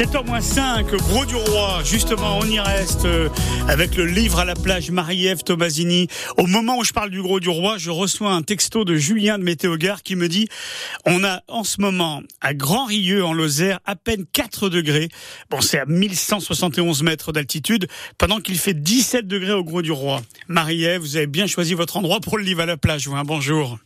7h05, Gros du Roi. Justement, on y reste euh, avec le livre à la plage Marie-Ève Tomasini. Au moment où je parle du Gros du Roi, je reçois un texto de Julien de Météogare qui me dit on a en ce moment à Grand Rieux en Lozère à peine 4 degrés. Bon, c'est à 1171 mètres d'altitude pendant qu'il fait 17 degrés au Gros du Roi. Marie-Ève, vous avez bien choisi votre endroit pour le livre à la plage. Vous, hein, bonjour.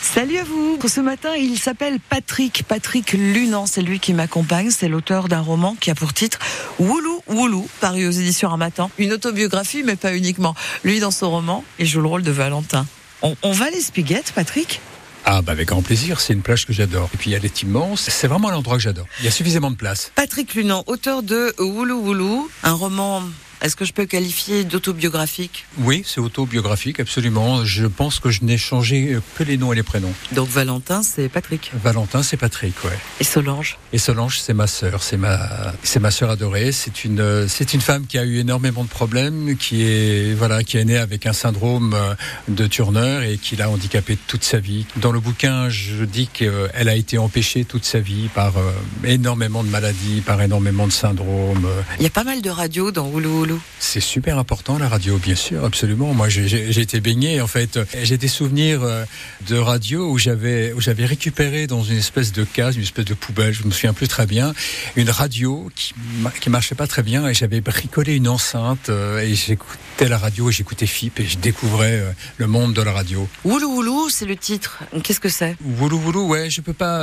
Salut à vous. Ce matin, il s'appelle Patrick. Patrick Lunan, c'est lui qui m'accompagne. C'est l'auteur d'un roman qui a pour titre Woulou Woulou, paru aux éditions Armatan. Une autobiographie, mais pas uniquement. Lui, dans son roman, il joue le rôle de Valentin. On, on va les spiguettes, Patrick? Ah bah avec grand plaisir, c'est une plage que j'adore. Et puis elle est immense, c'est vraiment un endroit que j'adore. Il y a suffisamment de place. Patrick Lunan, auteur de Woulou Woulou, un roman est-ce que je peux qualifier d'autobiographique? Oui, c'est autobiographique, absolument. Je pense que je n'ai changé que les noms et les prénoms. Donc Valentin, c'est Patrick. Valentin, c'est Patrick, ouais. Et Solange? Et Solange, c'est ma sœur, c'est ma, c'est ma sœur adorée. C'est une, c'est une femme qui a eu énormément de problèmes, qui est, voilà, qui est née avec un syndrome euh, de Turner et qui l'a handicapée toute sa vie. Dans le bouquin, je dis qu'elle a été empêchée toute sa vie par euh, énormément de maladies, par énormément de syndromes. Il y a pas mal de radios dans Oulou c'est super important la radio, bien sûr, absolument. Moi, j'ai été baigné en fait. J'ai des souvenirs euh, de radio où j'avais où j'avais récupéré dans une espèce de case, une espèce de poubelle, je me souviens plus très bien, une radio qui qui marchait pas très bien et j'avais bricolé une enceinte euh, et j'écoutais la radio et j'écoutais FIP et je découvrais euh, le monde de la radio. Woulou Woulou, c'est le titre. Qu'est-ce que c'est? Woulou Woulou, ouais, je peux pas.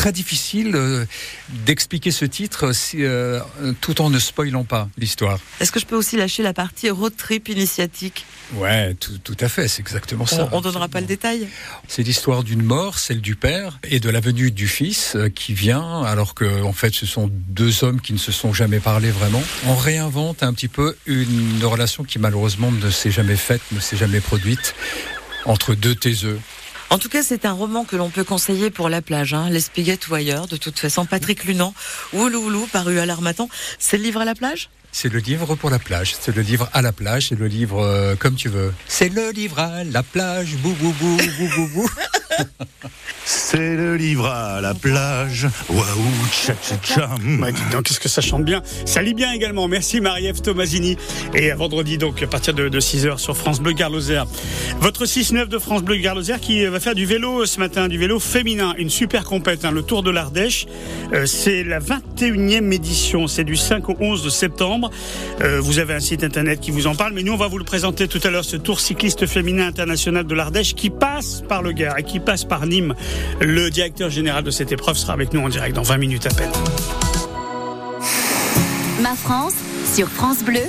Très difficile d'expliquer ce titre si, tout en ne spoilant pas l'histoire. Est-ce que je peux aussi lâcher la partie road trip initiatique? Ouais, tout, tout, à fait, c'est exactement ça. On, ne donnera pas le détail? C'est l'histoire d'une mort, celle du père, et de la venue du fils euh, qui vient, alors que en fait ce sont deux hommes qui ne se sont jamais parlé vraiment. On réinvente un petit peu une relation qui malheureusement ne s'est jamais faite, ne s'est jamais produite entre deux taiseux. En tout cas, c'est un roman que l'on peut conseiller pour la plage, hein, les spiguettes ou ailleurs. De toute façon, Patrick Lunan, Ouloulou, paru à l'Armatan. C'est le livre à la plage? C'est le livre pour la plage, c'est le livre à la plage, c'est le livre euh, comme tu veux. C'est le livre à la plage, bou bou bou bou bou bou. C'est le livre à la plage. Waouh, tcha tcha tcha. donc, qu'est-ce que ça chante bien. Ça lit bien également. Merci Marie-Ève Tomasini. Et à vendredi, donc, à partir de, 6h sur France Bleu Garloser. Votre 6-9 de France Bleu Garloser qui va faire du vélo ce matin, du vélo féminin. Une super compète, hein, le Tour de l'Ardèche. Euh, c'est la 21e édition. C'est du 5 au 11 de septembre. Euh, vous avez un site internet qui vous en parle. Mais nous, on va vous le présenter tout à l'heure, ce Tour cycliste féminin international de l'Ardèche qui passe par le Gard et qui passe par Nîmes. Le directeur général de cette épreuve sera avec nous en direct dans 20 minutes à peine. Ma France sur France Bleu,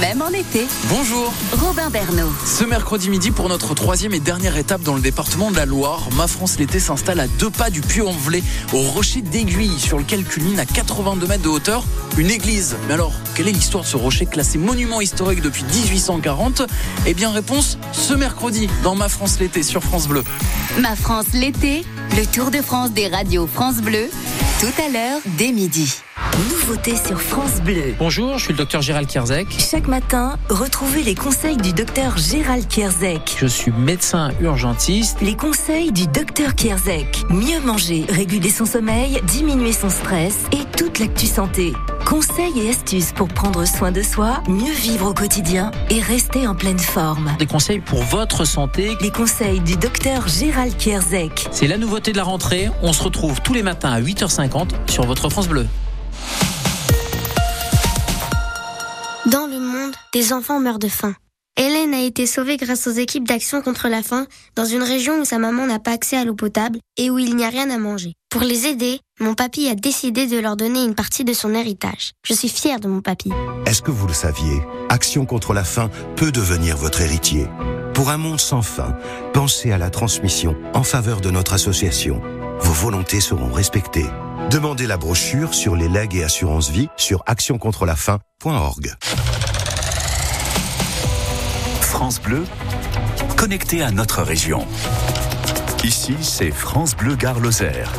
même en été. Bonjour. Robin Bernot. Ce mercredi midi, pour notre troisième et dernière étape dans le département de la Loire, Ma France l'été s'installe à deux pas du Puy-en-Velay, au rocher d'Aiguille, sur lequel culmine à 82 mètres de hauteur une église. Mais alors, quelle est l'histoire de ce rocher classé monument historique depuis 1840 Eh bien, réponse ce mercredi dans Ma France l'été sur France Bleu. Ma France l'été, le Tour de France des radios France Bleu, tout à l'heure dès midi. Nouveauté sur France Bleu. Bonjour, je suis le docteur Gérald Kierzek. Chaque matin, retrouvez les conseils du docteur Gérald Kierzek. Je suis médecin urgentiste. Les conseils du docteur Kierzek. Mieux manger, réguler son sommeil, diminuer son stress et toute l'actu santé. Conseils et astuces pour prendre soin de soi, mieux vivre au quotidien et rester en pleine forme. Des conseils pour votre santé. Les conseils du docteur Gérald Kierzek. C'est la nouveauté de la rentrée. On se retrouve tous les matins à 8h50 sur votre France Bleu. Dans le monde, des enfants meurent de faim. Hélène a été sauvée grâce aux équipes d'action contre la faim dans une région où sa maman n'a pas accès à l'eau potable et où il n'y a rien à manger. Pour les aider, mon papy a décidé de leur donner une partie de son héritage. Je suis fière de mon papy. Est-ce que vous le saviez? Action contre la faim peut devenir votre héritier. Pour un monde sans faim, pensez à la transmission en faveur de notre association. Vos volontés seront respectées. Demandez la brochure sur les legs et assurances vie sur France Bleu, connecté à notre région. Ici, c'est France Bleu Gare Lozère.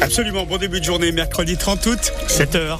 Absolument, bon début de journée, mercredi 30 août, 7h.